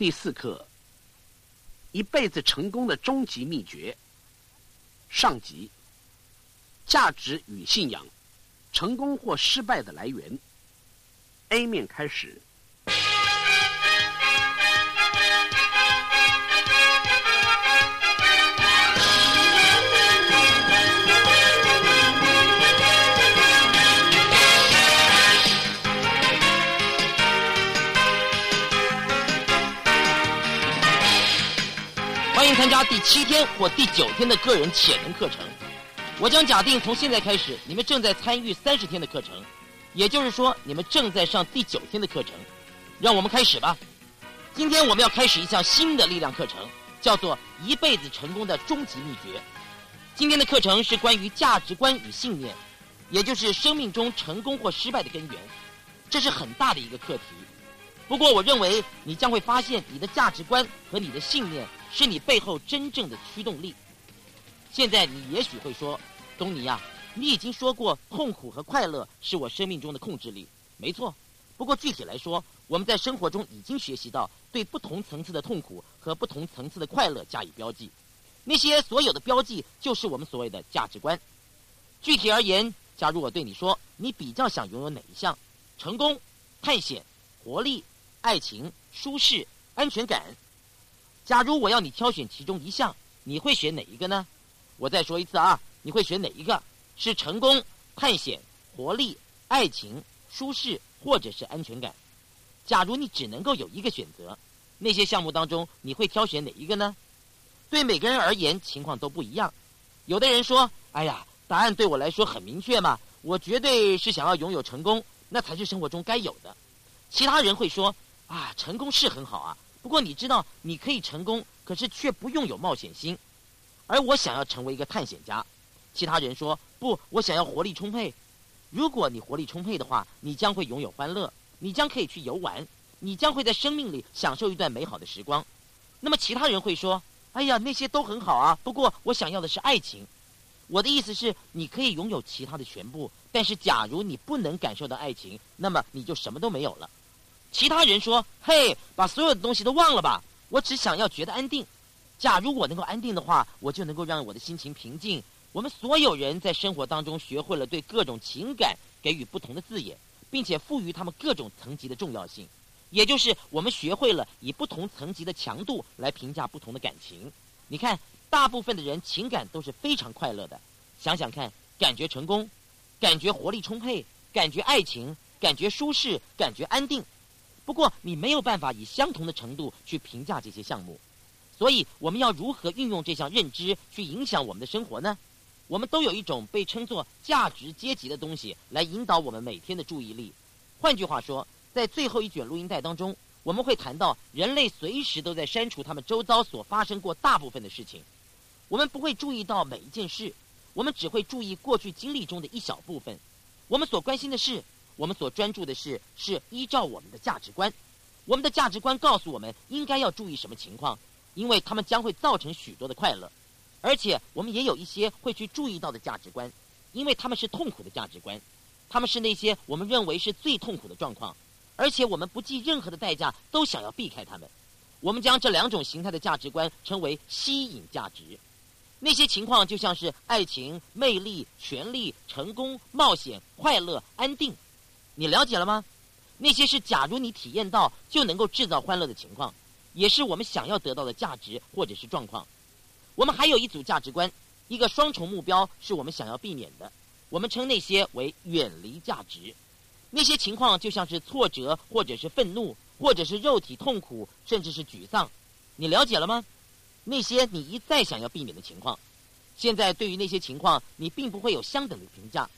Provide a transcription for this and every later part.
第四课：一辈子成功的终极秘诀。上集：价值与信仰，成功或失败的来源。A 面开始。参加第七天或第九天的个人潜能课程。我将假定从现在开始，你们正在参与三十天的课程，也就是说，你们正在上第九天的课程。让我们开始吧。今天我们要开始一项新的力量课程，叫做“一辈子成功的终极秘诀”。今天的课程是关于价值观与信念，也就是生命中成功或失败的根源。这是很大的一个课题。不过，我认为你将会发现，你的价值观和你的信念是你背后真正的驱动力。现在，你也许会说：“东尼呀，你已经说过，痛苦和快乐是我生命中的控制力。”没错。不过，具体来说，我们在生活中已经学习到对不同层次的痛苦和不同层次的快乐加以标记。那些所有的标记，就是我们所谓的价值观。具体而言，假如我对你说，你比较想拥有哪一项？成功、探险、活力、爱情、舒适、安全感。假如我要你挑选其中一项，你会选哪一个呢？我再说一次啊，你会选哪一个？是成功、探险、活力、爱情、舒适，或者是安全感？假如你只能够有一个选择，那些项目当中你会挑选哪一个呢？对每个人而言情况都不一样。有的人说：“哎呀，答案对我来说很明确嘛，我绝对是想要拥有成功，那才是生活中该有的。”其他人会说：“啊，成功是很好啊，不过你知道你可以成功，可是却不用有冒险心。”而我想要成为一个探险家。其他人说：“不，我想要活力充沛。”如果你活力充沛的话，你将会拥有欢乐。你将可以去游玩，你将会在生命里享受一段美好的时光。那么其他人会说：“哎呀，那些都很好啊，不过我想要的是爱情。”我的意思是，你可以拥有其他的全部，但是假如你不能感受到爱情，那么你就什么都没有了。其他人说：“嘿，把所有的东西都忘了吧，我只想要觉得安定。假如我能够安定的话，我就能够让我的心情平静。”我们所有人在生活当中学会了对各种情感给予不同的字眼。并且赋予他们各种层级的重要性，也就是我们学会了以不同层级的强度来评价不同的感情。你看，大部分的人情感都是非常快乐的。想想看，感觉成功，感觉活力充沛，感觉爱情，感觉舒适，感觉安定。不过，你没有办法以相同的程度去评价这些项目。所以，我们要如何运用这项认知去影响我们的生活呢？我们都有一种被称作价值阶级的东西来引导我们每天的注意力。换句话说，在最后一卷录音带当中，我们会谈到人类随时都在删除他们周遭所发生过大部分的事情。我们不会注意到每一件事，我们只会注意过去经历中的一小部分。我们所关心的事，我们所专注的事，是依照我们的价值观。我们的价值观告诉我们应该要注意什么情况，因为他们将会造成许多的快乐。而且我们也有一些会去注意到的价值观，因为他们是痛苦的价值观，他们是那些我们认为是最痛苦的状况，而且我们不计任何的代价都想要避开他们。我们将这两种形态的价值观称为吸引价值。那些情况就像是爱情、魅力、权力、成功、冒险、快乐、安定。你了解了吗？那些是假如你体验到就能够制造欢乐的情况，也是我们想要得到的价值或者是状况。我们还有一组价值观，一个双重目标是我们想要避免的。我们称那些为远离价值。那些情况就像是挫折，或者是愤怒，或者是肉体痛苦，甚至是沮丧。你了解了吗？那些你一再想要避免的情况，现在对于那些情况，你并不会有相等的评价。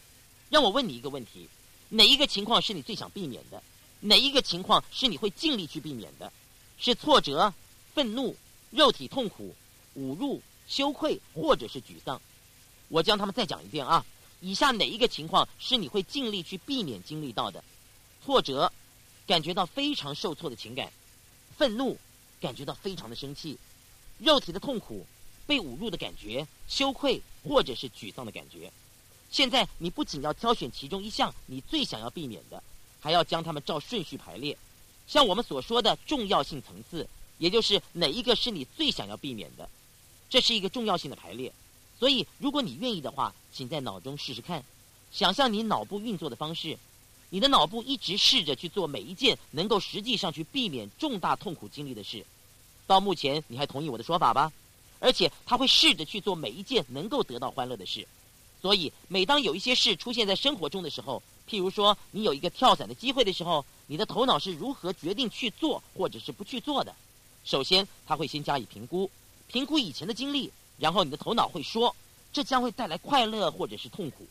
让我问你一个问题：哪一个情况是你最想避免的？哪一个情况是你会尽力去避免的？是挫折、愤怒、肉体痛苦、侮辱？羞愧或者是沮丧，我将他们再讲一遍啊。以下哪一个情况是你会尽力去避免经历到的？挫折，感觉到非常受挫的情感；愤怒，感觉到非常的生气；肉体的痛苦，被侮辱的感觉；羞愧或者是沮丧的感觉。现在你不仅要挑选其中一项你最想要避免的，还要将它们照顺序排列。像我们所说的重要性层次，也就是哪一个是你最想要避免的。这是一个重要性的排列。所以，如果你愿意的话，请在脑中试试看，想象你脑部运作的方式。你的脑部一直试着去做每一件能够实际上去避免重大痛苦经历的事。到目前，你还同意我的说法吧？而且，他会试着去做每一件能够得到欢乐的事。所以，每当有一些事出现在生活中的时候，譬如说你有一个跳伞的机会的时候，你的头脑是如何决定去做或者是不去做的？首先，他会先加以评估，评估以前的经历，然后你的头脑会说，这将会带来快乐或者是痛苦。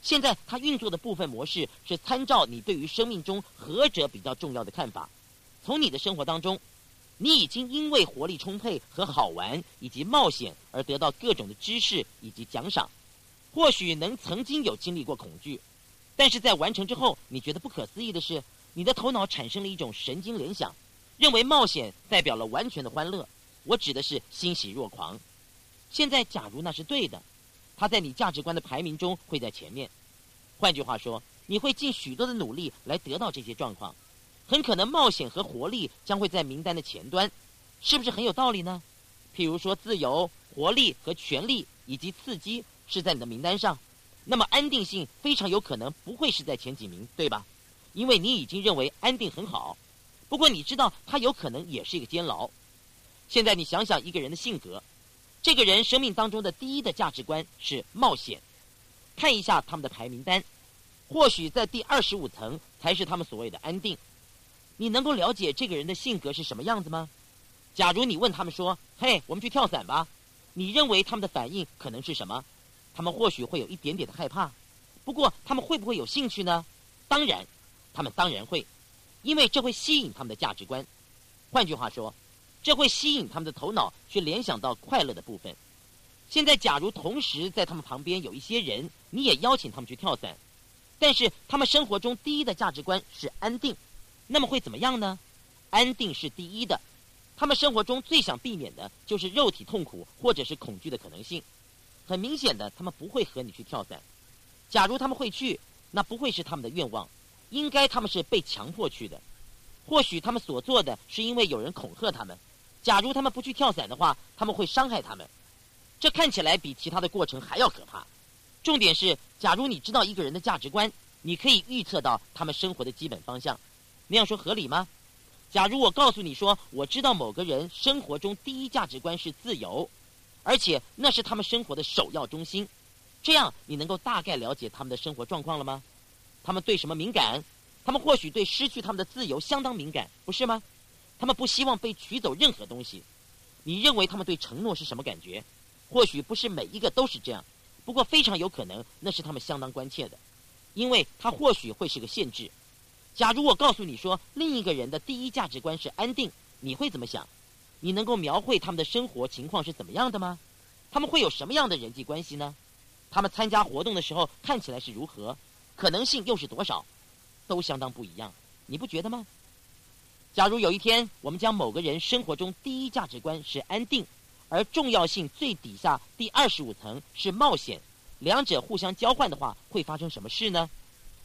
现在，它运作的部分模式是参照你对于生命中何者比较重要的看法。从你的生活当中，你已经因为活力充沛和好玩以及冒险而得到各种的知识以及奖赏。或许能曾经有经历过恐惧，但是在完成之后，你觉得不可思议的是，你的头脑产生了一种神经联想，认为冒险代表了完全的欢乐。我指的是欣喜若狂。现在，假如那是对的。它在你价值观的排名中会在前面，换句话说，你会尽许多的努力来得到这些状况，很可能冒险和活力将会在名单的前端，是不是很有道理呢？譬如说，自由、活力和权力以及刺激是在你的名单上，那么安定性非常有可能不会是在前几名，对吧？因为你已经认为安定很好，不过你知道他有可能也是一个监牢。现在你想想一个人的性格。这个人生命当中的第一的价值观是冒险，看一下他们的排名单，或许在第二十五层才是他们所谓的安定。你能够了解这个人的性格是什么样子吗？假如你问他们说：“嘿，我们去跳伞吧。”你认为他们的反应可能是什么？他们或许会有一点点的害怕，不过他们会不会有兴趣呢？当然，他们当然会，因为这会吸引他们的价值观。换句话说。这会吸引他们的头脑去联想到快乐的部分。现在，假如同时在他们旁边有一些人，你也邀请他们去跳伞，但是他们生活中第一的价值观是安定，那么会怎么样呢？安定是第一的，他们生活中最想避免的就是肉体痛苦或者是恐惧的可能性。很明显的，他们不会和你去跳伞。假如他们会去，那不会是他们的愿望，应该他们是被强迫去的。或许他们所做的是因为有人恐吓他们。假如他们不去跳伞的话，他们会伤害他们。这看起来比其他的过程还要可怕。重点是，假如你知道一个人的价值观，你可以预测到他们生活的基本方向。那样说合理吗？假如我告诉你说，我知道某个人生活中第一价值观是自由，而且那是他们生活的首要中心，这样你能够大概了解他们的生活状况了吗？他们对什么敏感？他们或许对失去他们的自由相当敏感，不是吗？他们不希望被取走任何东西。你认为他们对承诺是什么感觉？或许不是每一个都是这样，不过非常有可能那是他们相当关切的，因为它或许会是个限制。假如我告诉你说另一个人的第一价值观是安定，你会怎么想？你能够描绘他们的生活情况是怎么样的吗？他们会有什么样的人际关系呢？他们参加活动的时候看起来是如何？可能性又是多少？都相当不一样，你不觉得吗？假如有一天，我们将某个人生活中第一价值观是安定，而重要性最底下第二十五层是冒险，两者互相交换的话，会发生什么事呢？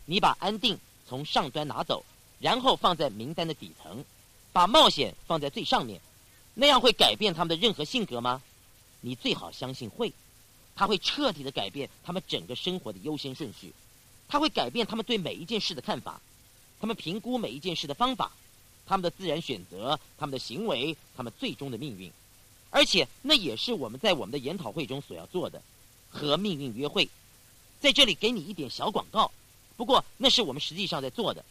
你把安定从上端拿走，然后放在名单的底层，把冒险放在最上面，那样会改变他们的任何性格吗？你最好相信会，它会彻底的改变他们整个生活的优先顺序，它会改变他们对每一件事的看法，他们评估每一件事的方法。他们的自然选择，他们的行为，他们最终的命运，而且那也是我们在我们的研讨会中所要做的，和命运约会。在这里给你一点小广告，不过那是我们实际上在做的。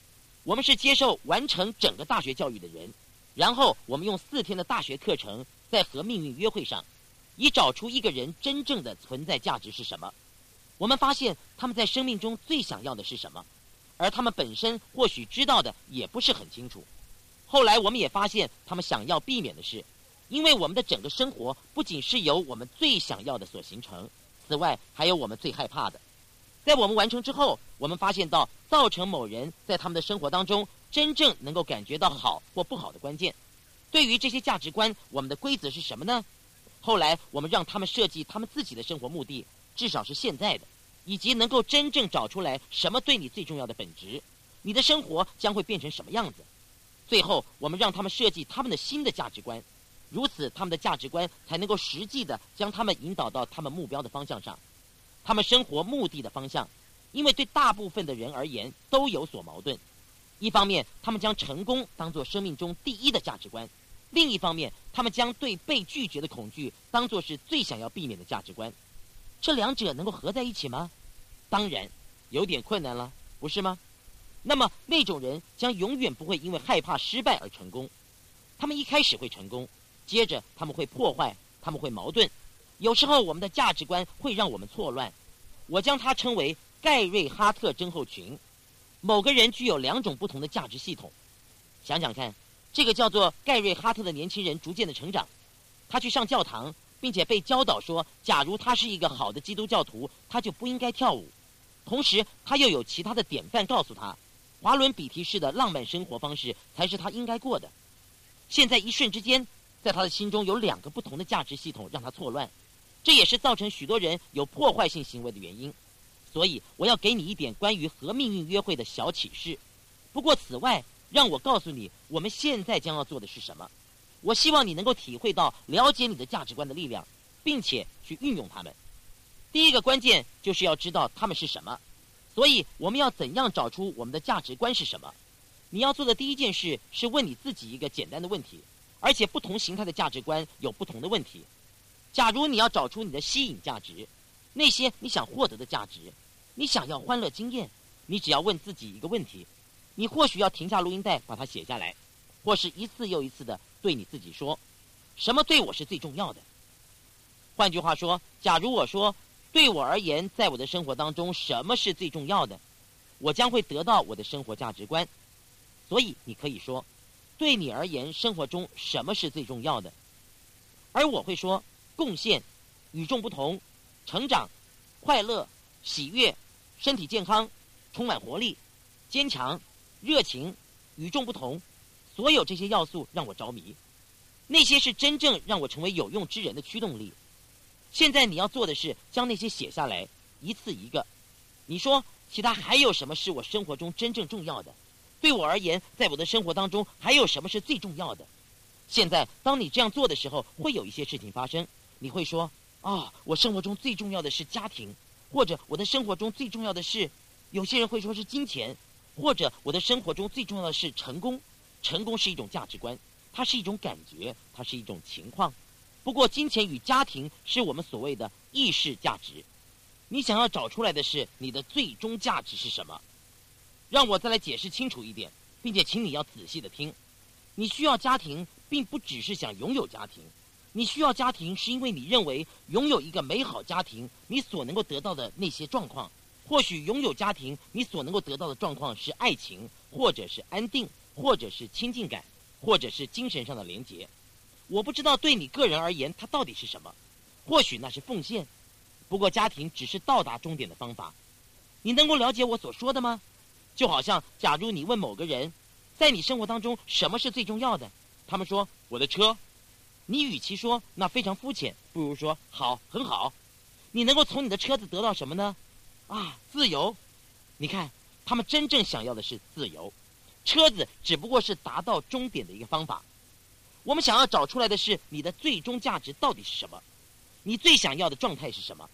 我们是接受完成整个大学教育的人，然后我们用四天的大学课程，在和命运约会上，以找出一个人真正的存在价值是什么。我们发现他们在生命中最想要的是什么，而他们本身或许知道的也不是很清楚。后来我们也发现，他们想要避免的是，因为我们的整个生活不仅是由我们最想要的所形成，此外还有我们最害怕的。在我们完成之后，我们发现到造成某人在他们的生活当中真正能够感觉到好或不好的关键。对于这些价值观，我们的规则是什么呢？后来我们让他们设计他们自己的生活目的，至少是现在的，以及能够真正找出来什么对你最重要的本质，你的生活将会变成什么样子。最后，我们让他们设计他们的新的价值观，如此他们的价值观才能够实际的将他们引导到他们目标的方向上，他们生活目的的方向。因为对大部分的人而言都有所矛盾，一方面他们将成功当作生命中第一的价值观，另一方面他们将对被拒绝的恐惧当作是最想要避免的价值观。这两者能够合在一起吗？当然，有点困难了，不是吗？那么那种人将永远不会因为害怕失败而成功。他们一开始会成功，接着他们会破坏，他们会矛盾。有时候我们的价值观会让我们错乱。我将它称为。盖瑞哈特症候群，某个人具有两种不同的价值系统。想想看，这个叫做盖瑞哈特的年轻人逐渐的成长，他去上教堂，并且被教导说，假如他是一个好的基督教徒，他就不应该跳舞。同时，他又有其他的典范告诉他，华伦比提式的浪漫生活方式才是他应该过的。现在一瞬之间，在他的心中有两个不同的价值系统，让他错乱，这也是造成许多人有破坏性行为的原因。所以，我要给你一点关于和命运约会的小启示。不过，此外，让我告诉你，我们现在将要做的是什么。我希望你能够体会到了解你的价值观的力量，并且去运用它们。第一个关键就是要知道它们是什么。所以，我们要怎样找出我们的价值观是什么？你要做的第一件事是问你自己一个简单的问题，而且不同形态的价值观有不同的问题。假如你要找出你的吸引价值，那些你想获得的价值。你想要欢乐经验，你只要问自己一个问题：你或许要停下录音带，把它写下来，或是一次又一次的对你自己说：什么对我是最重要的？换句话说，假如我说对我而言，在我的生活当中什么是最重要的，我将会得到我的生活价值观。所以你可以说，对你而言，生活中什么是最重要的？而我会说，贡献、与众不同、成长、快乐、喜悦。身体健康，充满活力，坚强，热情，与众不同，所有这些要素让我着迷。那些是真正让我成为有用之人的驱动力。现在你要做的是将那些写下来，一次一个。你说，其他还有什么是我生活中真正重要的？对我而言，在我的生活当中还有什么是最重要的？现在，当你这样做的时候，会有一些事情发生。你会说：“啊，我生活中最重要的是家庭。”或者我的生活中最重要的是，有些人会说是金钱，或者我的生活中最重要的是成功。成功是一种价值观，它是一种感觉，它是一种情况。不过，金钱与家庭是我们所谓的意识价值。你想要找出来的是你的最终价值是什么？让我再来解释清楚一点，并且请你要仔细的听。你需要家庭，并不只是想拥有家庭。你需要家庭，是因为你认为拥有一个美好家庭，你所能够得到的那些状况，或许拥有家庭，你所能够得到的状况是爱情，或者是安定，或者是亲近感，或者是精神上的连结。我不知道对你个人而言，它到底是什么？或许那是奉献。不过家庭只是到达终点的方法。你能够了解我所说的吗？就好像，假如你问某个人，在你生活当中什么是最重要的？他们说我的车。你与其说那非常肤浅，不如说好，很好。你能够从你的车子得到什么呢？啊，自由。你看，他们真正想要的是自由，车子只不过是达到终点的一个方法。我们想要找出来的是你的最终价值到底是什么？你最想要的状态是什么？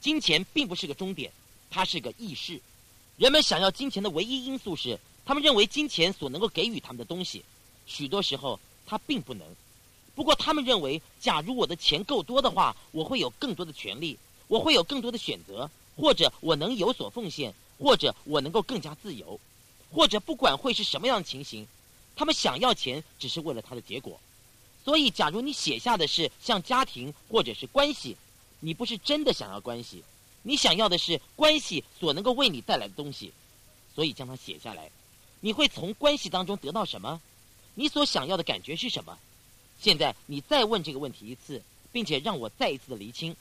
金钱并不是个终点，它是个意识。人们想要金钱的唯一因素是，他们认为金钱所能够给予他们的东西，许多时候它并不能。不过，他们认为，假如我的钱够多的话，我会有更多的权利，我会有更多的选择，或者我能有所奉献，或者我能够更加自由，或者不管会是什么样的情形，他们想要钱只是为了他的结果。所以，假如你写下的是像家庭或者是关系，你不是真的想要关系，你想要的是关系所能够为你带来的东西，所以将它写下来。你会从关系当中得到什么？你所想要的感觉是什么？现在你再问这个问题一次，并且让我再一次的厘清，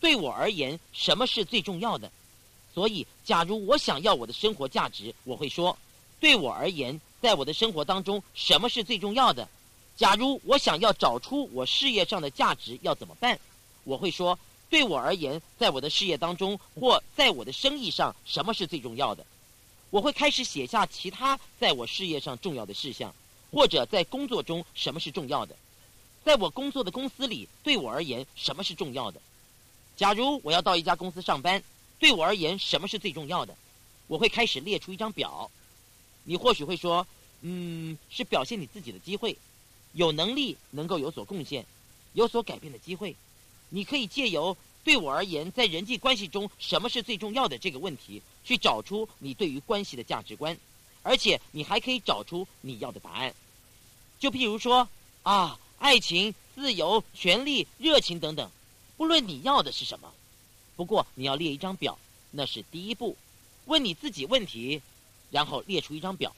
对我而言什么是最重要的？所以，假如我想要我的生活价值，我会说，对我而言，在我的生活当中什么是最重要的？假如我想要找出我事业上的价值，要怎么办？我会说，对我而言，在我的事业当中或在我的生意上什么是最重要的？我会开始写下其他在我事业上重要的事项。或者在工作中什么是重要的？在我工作的公司里，对我而言什么是重要的？假如我要到一家公司上班，对我而言什么是最重要的？我会开始列出一张表。你或许会说，嗯，是表现你自己的机会，有能力能够有所贡献、有所改变的机会。你可以借由对我而言在人际关系中什么是最重要的这个问题，去找出你对于关系的价值观，而且你还可以找出你要的答案。就譬如说，啊。爱情、自由、权利、热情等等，不论你要的是什么，不过你要列一张表，那是第一步。问你自己问题，然后列出一张表。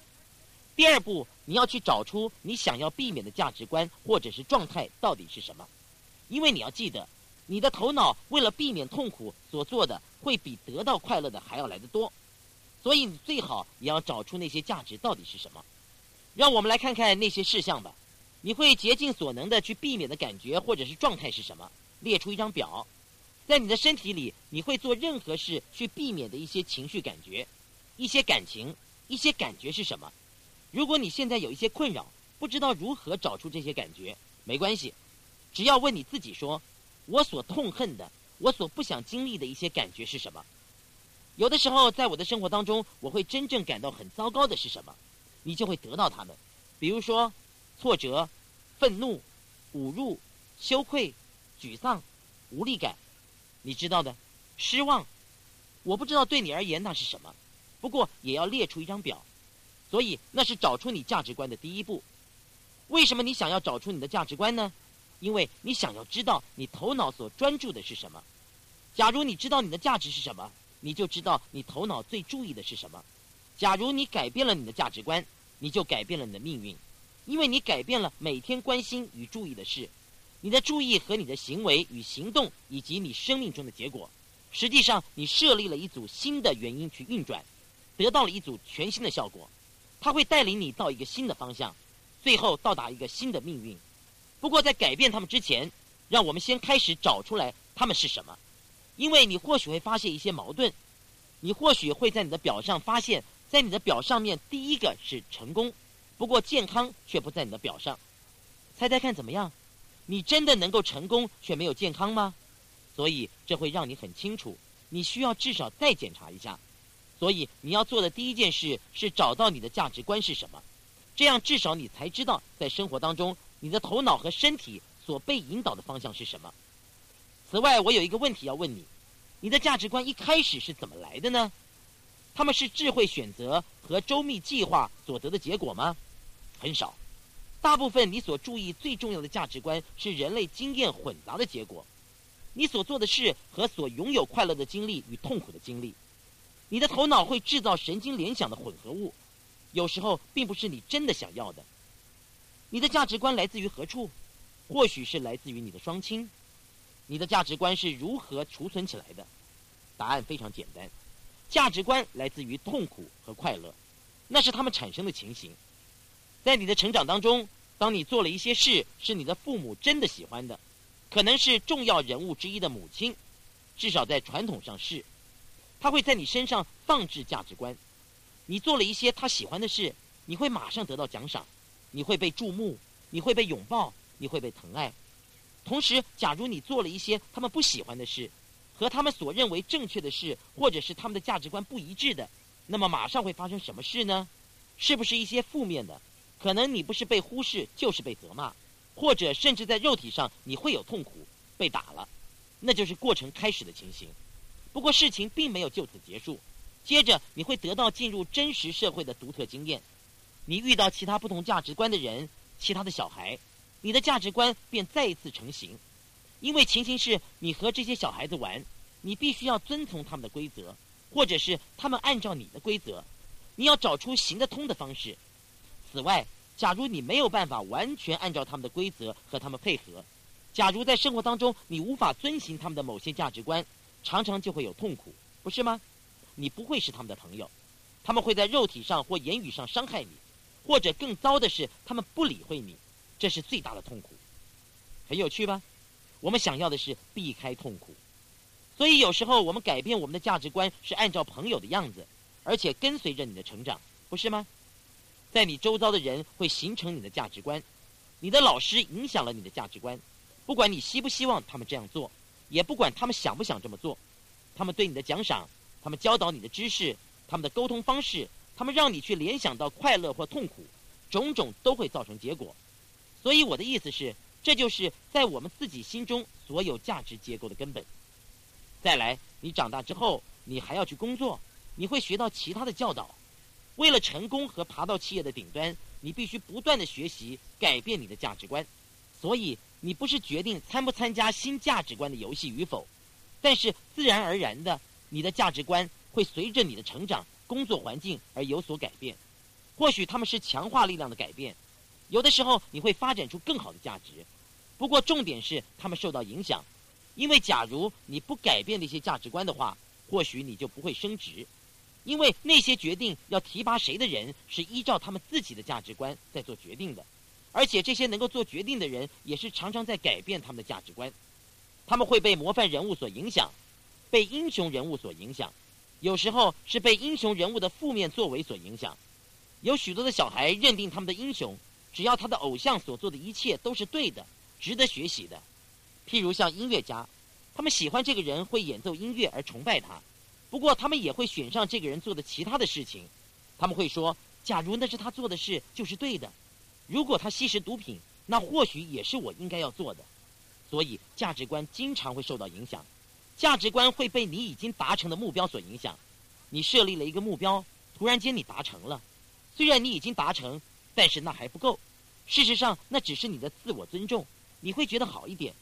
第二步，你要去找出你想要避免的价值观或者是状态到底是什么。因为你要记得，你的头脑为了避免痛苦所做的，会比得到快乐的还要来得多。所以你最好也要找出那些价值到底是什么。让我们来看看那些事项吧。你会竭尽所能的去避免的感觉或者是状态是什么？列出一张表，在你的身体里，你会做任何事去避免的一些情绪感觉、一些感情、一些感觉是什么？如果你现在有一些困扰，不知道如何找出这些感觉，没关系，只要问你自己说：我所痛恨的，我所不想经历的一些感觉是什么？有的时候，在我的生活当中，我会真正感到很糟糕的是什么？你就会得到它们，比如说。挫折、愤怒、侮辱、羞愧、沮丧、无力感，你知道的，失望。我不知道对你而言那是什么，不过也要列出一张表。所以那是找出你价值观的第一步。为什么你想要找出你的价值观呢？因为你想要知道你头脑所专注的是什么。假如你知道你的价值是什么，你就知道你头脑最注意的是什么。假如你改变了你的价值观，你就改变了你的命运。因为你改变了每天关心与注意的事，你的注意和你的行为与行动，以及你生命中的结果，实际上你设立了一组新的原因去运转，得到了一组全新的效果，它会带领你到一个新的方向，最后到达一个新的命运。不过在改变他们之前，让我们先开始找出来他们是什么，因为你或许会发现一些矛盾，你或许会在你的表上发现，在你的表上面第一个是成功。不过健康却不在你的表上，猜猜看怎么样？你真的能够成功却没有健康吗？所以这会让你很清楚，你需要至少再检查一下。所以你要做的第一件事是找到你的价值观是什么，这样至少你才知道在生活当中你的头脑和身体所被引导的方向是什么。此外，我有一个问题要问你：你的价值观一开始是怎么来的呢？他们是智慧选择和周密计划所得的结果吗？很少，大部分你所注意最重要的价值观是人类经验混杂的结果，你所做的事和所拥有快乐的经历与痛苦的经历，你的头脑会制造神经联想的混合物，有时候并不是你真的想要的。你的价值观来自于何处？或许是来自于你的双亲。你的价值观是如何储存起来的？答案非常简单，价值观来自于痛苦和快乐，那是他们产生的情形。在你的成长当中，当你做了一些事是你的父母真的喜欢的，可能是重要人物之一的母亲，至少在传统上是，他会在你身上放置价值观。你做了一些他喜欢的事，你会马上得到奖赏，你会被注目，你会被拥抱，你会被疼爱。同时，假如你做了一些他们不喜欢的事，和他们所认为正确的事，或者是他们的价值观不一致的，那么马上会发生什么事呢？是不是一些负面的？可能你不是被忽视，就是被责骂，或者甚至在肉体上你会有痛苦，被打了，那就是过程开始的情形。不过事情并没有就此结束，接着你会得到进入真实社会的独特经验，你遇到其他不同价值观的人，其他的小孩，你的价值观便再一次成型。因为情形是你和这些小孩子玩，你必须要遵从他们的规则，或者是他们按照你的规则，你要找出行得通的方式。此外，假如你没有办法完全按照他们的规则和他们配合，假如在生活当中你无法遵循他们的某些价值观，常常就会有痛苦，不是吗？你不会是他们的朋友，他们会在肉体上或言语上伤害你，或者更糟的是，他们不理会你，这是最大的痛苦。很有趣吧？我们想要的是避开痛苦，所以有时候我们改变我们的价值观是按照朋友的样子，而且跟随着你的成长，不是吗？在你周遭的人会形成你的价值观，你的老师影响了你的价值观，不管你希不希望他们这样做，也不管他们想不想这么做，他们对你的奖赏，他们教导你的知识，他们的沟通方式，他们让你去联想到快乐或痛苦，种种都会造成结果。所以我的意思是，这就是在我们自己心中所有价值结构的根本。再来，你长大之后，你还要去工作，你会学到其他的教导。为了成功和爬到企业的顶端，你必须不断的学习，改变你的价值观。所以，你不是决定参不参加新价值观的游戏与否，但是自然而然的，你的价值观会随着你的成长、工作环境而有所改变。或许他们是强化力量的改变，有的时候你会发展出更好的价值。不过，重点是他们受到影响，因为假如你不改变那些价值观的话，或许你就不会升职。因为那些决定要提拔谁的人是依照他们自己的价值观在做决定的，而且这些能够做决定的人也是常常在改变他们的价值观。他们会被模范人物所影响，被英雄人物所影响，有时候是被英雄人物的负面作为所影响。有许多的小孩认定他们的英雄，只要他的偶像所做的一切都是对的，值得学习的。譬如像音乐家，他们喜欢这个人会演奏音乐而崇拜他。不过，他们也会选上这个人做的其他的事情。他们会说：“假如那是他做的事，就是对的。如果他吸食毒品，那或许也是我应该要做的。”所以，价值观经常会受到影响。价值观会被你已经达成的目标所影响。你设立了一个目标，突然间你达成了，虽然你已经达成，但是那还不够。事实上，那只是你的自我尊重，你会觉得好一点。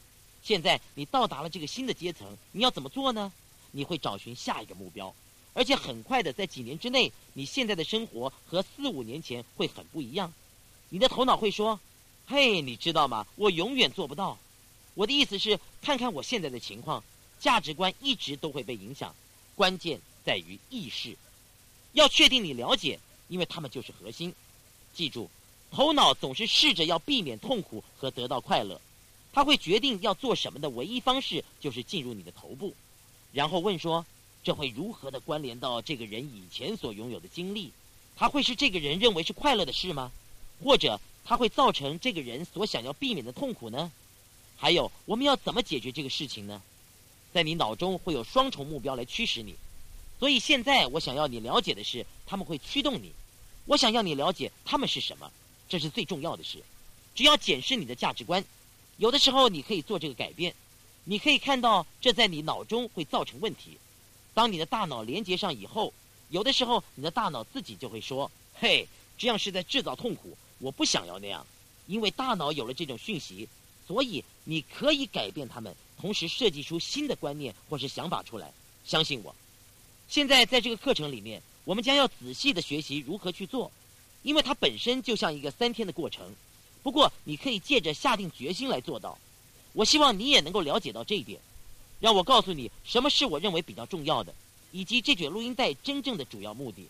现在你到达了这个新的阶层，你要怎么做呢？你会找寻下一个目标，而且很快的，在几年之内，你现在的生活和四五年前会很不一样。你的头脑会说：“嘿，你知道吗？我永远做不到。”我的意思是，看看我现在的情况，价值观一直都会被影响。关键在于意识，要确定你了解，因为他们就是核心。记住，头脑总是试着要避免痛苦和得到快乐，他会决定要做什么的唯一方式就是进入你的头部。然后问说：“这会如何的关联到这个人以前所拥有的经历？他会是这个人认为是快乐的事吗？或者他会造成这个人所想要避免的痛苦呢？还有，我们要怎么解决这个事情呢？在你脑中会有双重目标来驱使你，所以现在我想要你了解的是，他们会驱动你。我想要你了解他们是什么，这是最重要的事。只要检视你的价值观，有的时候你可以做这个改变。”你可以看到，这在你脑中会造成问题。当你的大脑连接上以后，有的时候你的大脑自己就会说：“嘿，这样是在制造痛苦，我不想要那样。”因为大脑有了这种讯息，所以你可以改变他们，同时设计出新的观念或是想法出来。相信我，现在在这个课程里面，我们将要仔细的学习如何去做，因为它本身就像一个三天的过程。不过，你可以借着下定决心来做到。我希望你也能够了解到这一点，让我告诉你什么是我认为比较重要的，以及这卷录音带真正的主要目的。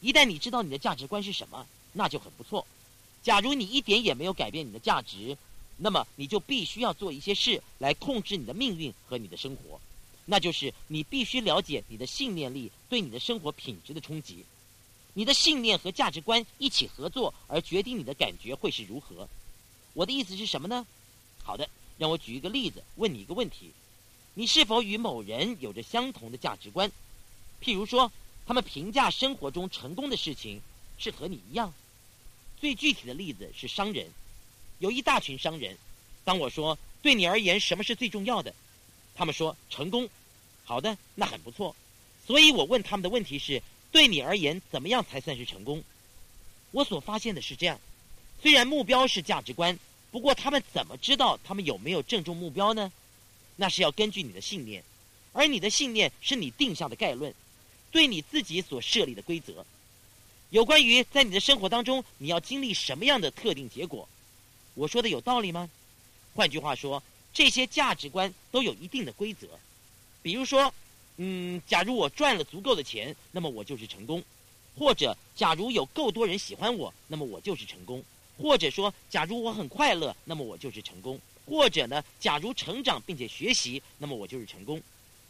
一旦你知道你的价值观是什么，那就很不错。假如你一点也没有改变你的价值，那么你就必须要做一些事来控制你的命运和你的生活。那就是你必须了解你的信念力对你的生活品质的冲击。你的信念和价值观一起合作，而决定你的感觉会是如何。我的意思是什么呢？好的。让我举一个例子，问你一个问题：你是否与某人有着相同的价值观？譬如说，他们评价生活中成功的事情是和你一样。最具体的例子是商人，有一大群商人。当我说对你而言什么是最重要的，他们说成功。好的，那很不错。所以我问他们的问题是：对你而言，怎么样才算是成功？我所发现的是这样：虽然目标是价值观。不过，他们怎么知道他们有没有正中目标呢？那是要根据你的信念，而你的信念是你定下的概论，对你自己所设立的规则。有关于在你的生活当中你要经历什么样的特定结果，我说的有道理吗？换句话说，这些价值观都有一定的规则。比如说，嗯，假如我赚了足够的钱，那么我就是成功；或者，假如有够多人喜欢我，那么我就是成功。或者说，假如我很快乐，那么我就是成功；或者呢，假如成长并且学习，那么我就是成功。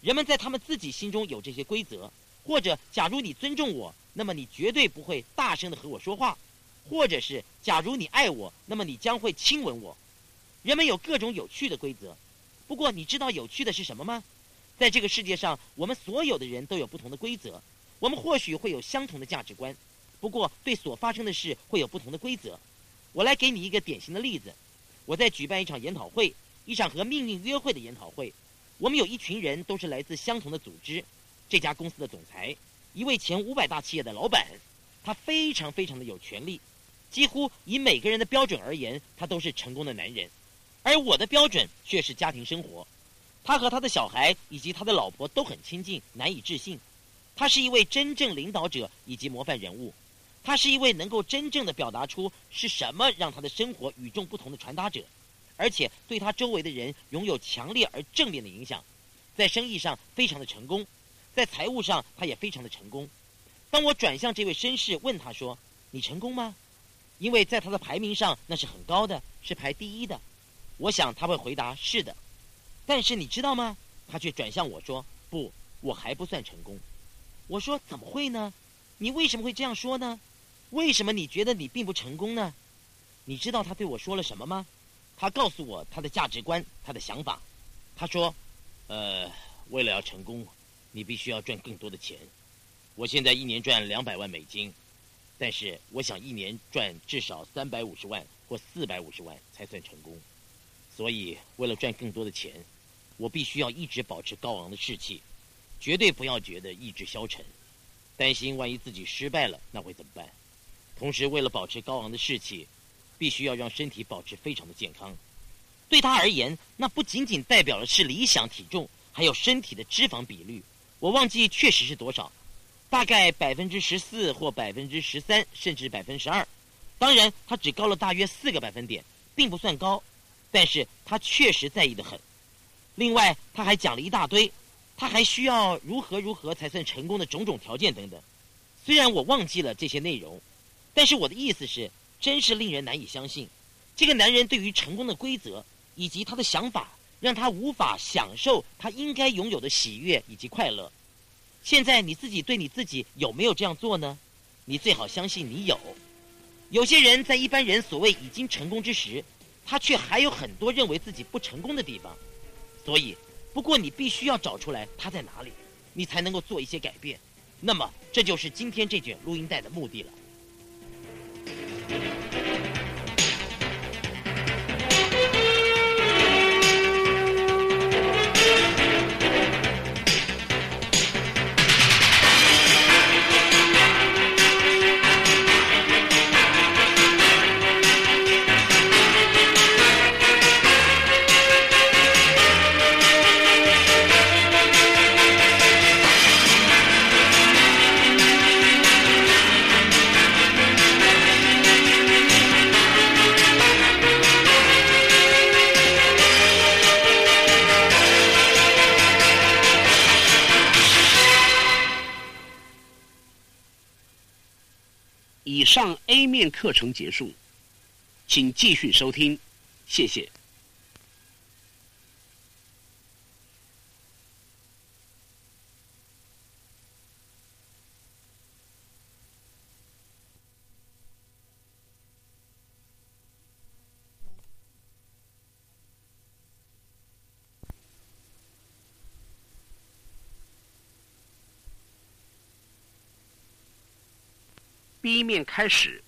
人们在他们自己心中有这些规则。或者，假如你尊重我，那么你绝对不会大声的和我说话。或者是假如你爱我，那么你将会亲吻我。人们有各种有趣的规则，不过你知道有趣的是什么吗？在这个世界上，我们所有的人都有不同的规则。我们或许会有相同的价值观，不过对所发生的事会有不同的规则。我来给你一个典型的例子：我在举办一场研讨会，一场和命运约会的研讨会。我们有一群人都是来自相同的组织。这家公司的总裁，一位前五百大企业的老板，他非常非常的有权利，几乎以每个人的标准而言，他都是成功的男人。而我的标准却是家庭生活，他和他的小孩以及他的老婆都很亲近，难以置信。他是一位真正领导者以及模范人物，他是一位能够真正的表达出是什么让他的生活与众不同的传达者，而且对他周围的人拥有强烈而正面的影响，在生意上非常的成功，在财务上他也非常的成功。当我转向这位绅士问他说：“你成功吗？”因为在他的排名上那是很高的，是排第一的。我想他会回答是的，但是你知道吗？他却转向我说：“不，我还不算成功。”我说：“怎么会呢？你为什么会这样说呢？为什么你觉得你并不成功呢？”你知道他对我说了什么吗？他告诉我他的价值观，他的想法。他说：“呃，为了要成功，你必须要赚更多的钱。我现在一年赚两百万美金，但是我想一年赚至少三百五十万或四百五十万才算成功。”所以，为了赚更多的钱，我必须要一直保持高昂的士气，绝对不要觉得意志消沉，担心万一自己失败了那会怎么办？同时，为了保持高昂的士气，必须要让身体保持非常的健康。对他而言，那不仅仅代表的是理想体重，还有身体的脂肪比率。我忘记确实是多少，大概百分之十四或百分之十三，甚至百分之十二。当然，他只高了大约四个百分点，并不算高。但是他确实在意的很，另外他还讲了一大堆，他还需要如何如何才算成功的种种条件等等。虽然我忘记了这些内容，但是我的意思是，真是令人难以相信，这个男人对于成功的规则以及他的想法，让他无法享受他应该拥有的喜悦以及快乐。现在你自己对你自己有没有这样做呢？你最好相信你有。有些人在一般人所谓已经成功之时。他却还有很多认为自己不成功的地方，所以，不过你必须要找出来他在哪里，你才能够做一些改变。那么，这就是今天这卷录音带的目的了。以上 A 面课程结束，请继续收听，谢谢。B 面开始。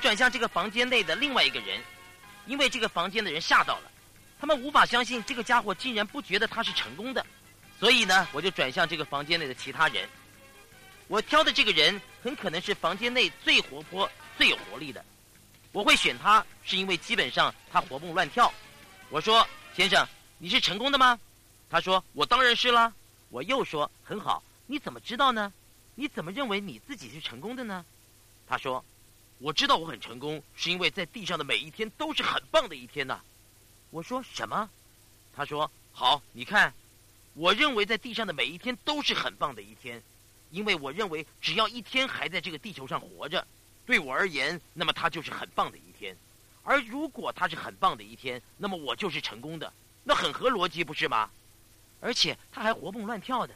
转向这个房间内的另外一个人，因为这个房间的人吓到了，他们无法相信这个家伙竟然不觉得他是成功的，所以呢，我就转向这个房间内的其他人。我挑的这个人很可能是房间内最活泼、最有活力的。我会选他，是因为基本上他活蹦乱跳。我说：“先生，你是成功的吗？”他说：“我当然是了。”我又说：“很好，你怎么知道呢？你怎么认为你自己是成功的呢？”他说：“我知道我很成功，是因为在地上的每一天都是很棒的一天呐。”我说：“什么？”他说：“好，你看，我认为在地上的每一天都是很棒的一天，因为我认为只要一天还在这个地球上活着，对我而言，那么它就是很棒的一天。而如果它是很棒的一天，那么我就是成功的，那很合逻辑，不是吗？而且他还活蹦乱跳的。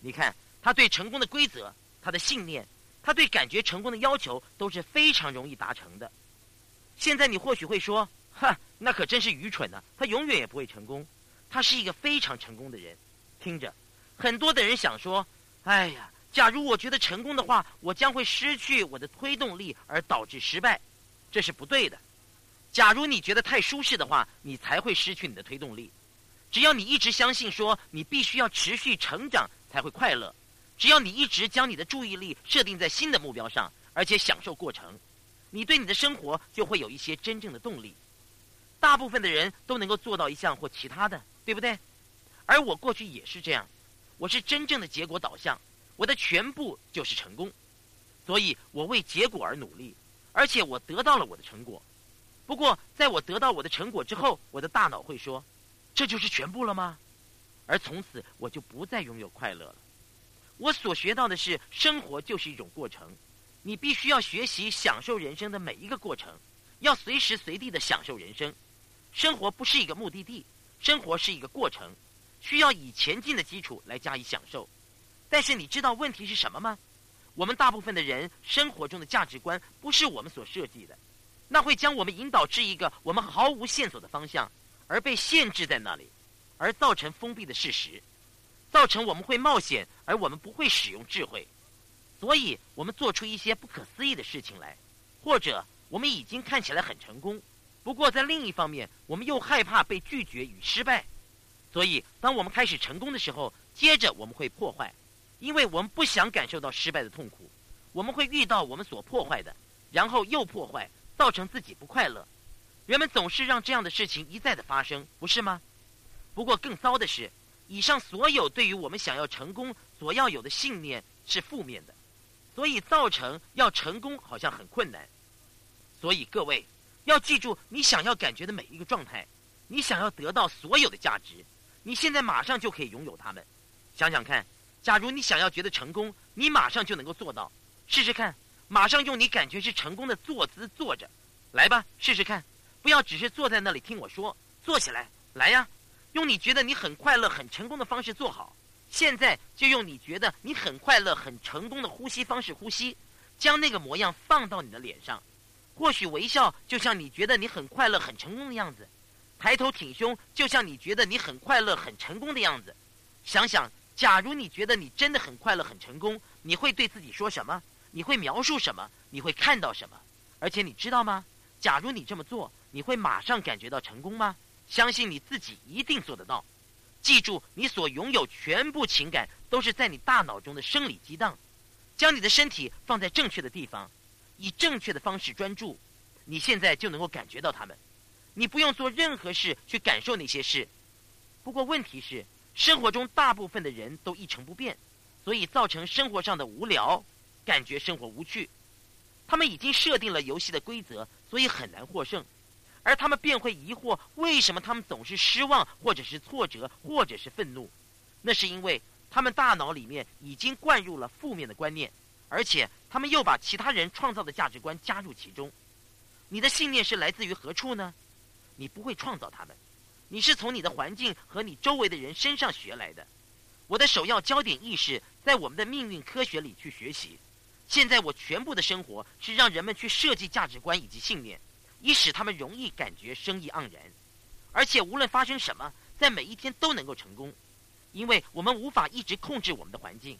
你看，他对成功的规则，他的信念，他对感觉成功的要求都是非常容易达成的。现在你或许会说。”哈，那可真是愚蠢呢！他永远也不会成功。他是一个非常成功的人。听着，很多的人想说：“哎呀，假如我觉得成功的话，我将会失去我的推动力，而导致失败。”这是不对的。假如你觉得太舒适的话，你才会失去你的推动力。只要你一直相信说你必须要持续成长才会快乐，只要你一直将你的注意力设定在新的目标上，而且享受过程，你对你的生活就会有一些真正的动力。大部分的人都能够做到一项或其他的，对不对？而我过去也是这样，我是真正的结果导向，我的全部就是成功，所以我为结果而努力，而且我得到了我的成果。不过，在我得到我的成果之后，我的大脑会说：“这就是全部了吗？”而从此我就不再拥有快乐了。我所学到的是，生活就是一种过程，你必须要学习享受人生的每一个过程，要随时随地的享受人生。生活不是一个目的地，生活是一个过程，需要以前进的基础来加以享受。但是你知道问题是什么吗？我们大部分的人生活中的价值观不是我们所设计的，那会将我们引导至一个我们毫无线索的方向，而被限制在那里，而造成封闭的事实，造成我们会冒险，而我们不会使用智慧，所以我们做出一些不可思议的事情来，或者我们已经看起来很成功。不过，在另一方面，我们又害怕被拒绝与失败，所以当我们开始成功的时候，接着我们会破坏，因为我们不想感受到失败的痛苦。我们会遇到我们所破坏的，然后又破坏，造成自己不快乐。人们总是让这样的事情一再的发生，不是吗？不过更糟的是，以上所有对于我们想要成功所要有的信念是负面的，所以造成要成功好像很困难。所以各位。要记住，你想要感觉的每一个状态，你想要得到所有的价值，你现在马上就可以拥有它们。想想看，假如你想要觉得成功，你马上就能够做到。试试看，马上用你感觉是成功的坐姿坐着，来吧，试试看。不要只是坐在那里听我说，坐起来，来呀，用你觉得你很快乐、很成功的方式做好。现在就用你觉得你很快乐、很成功的呼吸方式呼吸，将那个模样放到你的脸上。或许微笑就像你觉得你很快乐、很成功的样子，抬头挺胸就像你觉得你很快乐、很成功的样子。想想，假如你觉得你真的很快乐、很成功，你会对自己说什么？你会描述什么？你会看到什么？而且你知道吗？假如你这么做，你会马上感觉到成功吗？相信你自己一定做得到。记住，你所拥有全部情感都是在你大脑中的生理激荡。将你的身体放在正确的地方。以正确的方式专注，你现在就能够感觉到他们。你不用做任何事去感受那些事。不过问题是，生活中大部分的人都一成不变，所以造成生活上的无聊，感觉生活无趣。他们已经设定了游戏的规则，所以很难获胜。而他们便会疑惑，为什么他们总是失望，或者是挫折，或者是愤怒？那是因为他们大脑里面已经灌入了负面的观念。而且，他们又把其他人创造的价值观加入其中。你的信念是来自于何处呢？你不会创造他们，你是从你的环境和你周围的人身上学来的。我的首要焦点意识在我们的命运科学里去学习。现在我全部的生活是让人们去设计价值观以及信念，以使他们容易感觉生意盎然。而且无论发生什么，在每一天都能够成功，因为我们无法一直控制我们的环境。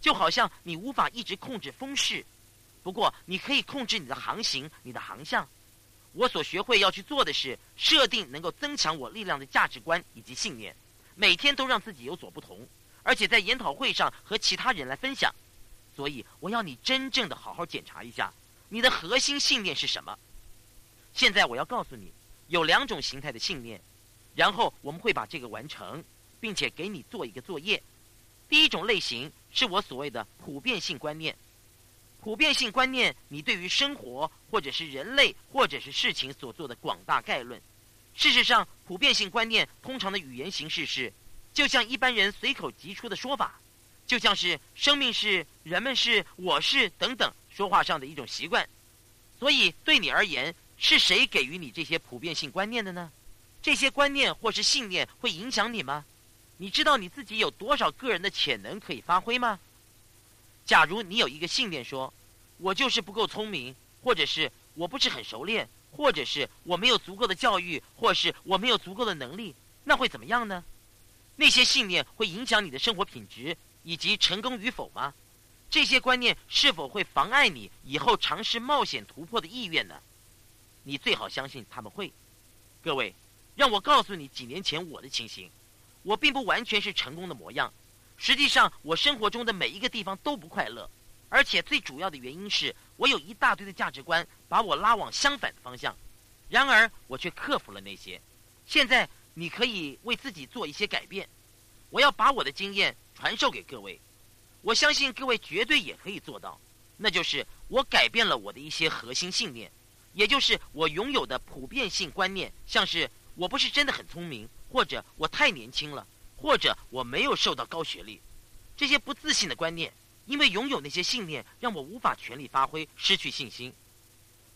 就好像你无法一直控制风势，不过你可以控制你的航行、你的航向。我所学会要去做的是设定能够增强我力量的价值观以及信念，每天都让自己有所不同，而且在研讨会上和其他人来分享。所以我要你真正的好好检查一下你的核心信念是什么。现在我要告诉你，有两种形态的信念，然后我们会把这个完成，并且给你做一个作业。第一种类型是我所谓的普遍性观念。普遍性观念，你对于生活或者是人类或者是事情所做的广大概论。事实上，普遍性观念通常的语言形式是，就像一般人随口即出的说法，就像是生命是、人们是、我是等等说话上的一种习惯。所以，对你而言，是谁给予你这些普遍性观念的呢？这些观念或是信念会影响你吗？你知道你自己有多少个人的潜能可以发挥吗？假如你有一个信念说，我就是不够聪明，或者是我不是很熟练，或者是我没有足够的教育，或是我没有足够的能力，那会怎么样呢？那些信念会影响你的生活品质以及成功与否吗？这些观念是否会妨碍你以后尝试冒险突破的意愿呢？你最好相信他们会。各位，让我告诉你几年前我的情形，我并不完全是成功的模样。实际上，我生活中的每一个地方都不快乐，而且最主要的原因是我有一大堆的价值观把我拉往相反的方向。然而，我却克服了那些。现在，你可以为自己做一些改变。我要把我的经验传授给各位，我相信各位绝对也可以做到。那就是我改变了我的一些核心信念，也就是我拥有的普遍性观念，像是我不是真的很聪明，或者我太年轻了。或者我没有受到高学历，这些不自信的观念，因为拥有那些信念，让我无法全力发挥，失去信心。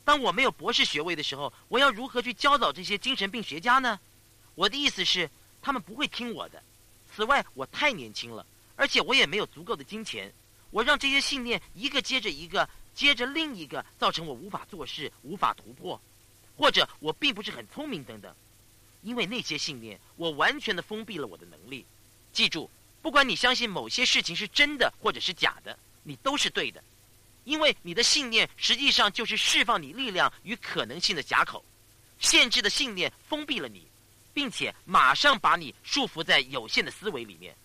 当我没有博士学位的时候，我要如何去教导这些精神病学家呢？我的意思是，他们不会听我的。此外，我太年轻了，而且我也没有足够的金钱。我让这些信念一个接着一个，接着另一个，造成我无法做事，无法突破，或者我并不是很聪明等等。因为那些信念，我完全的封闭了我的能力。记住，不管你相信某些事情是真的或者是假的，你都是对的。因为你的信念实际上就是释放你力量与可能性的夹口，限制的信念封闭了你，并且马上把你束缚在有限的思维里面。